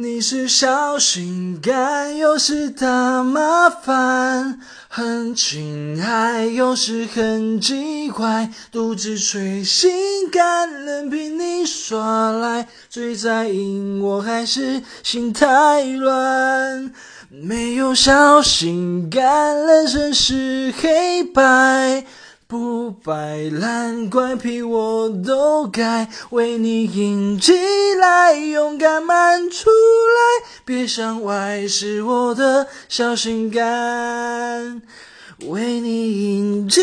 你是小心肝，有时大麻烦，很亲爱，有时很奇怪，独自吹心肝，任凭你耍赖，最在意我还是心太乱。没有小心肝，人生是黑白。不摆烂，怪癖我都改，为你硬起来，勇敢满出，别向外，是我的小心肝，为你硬起。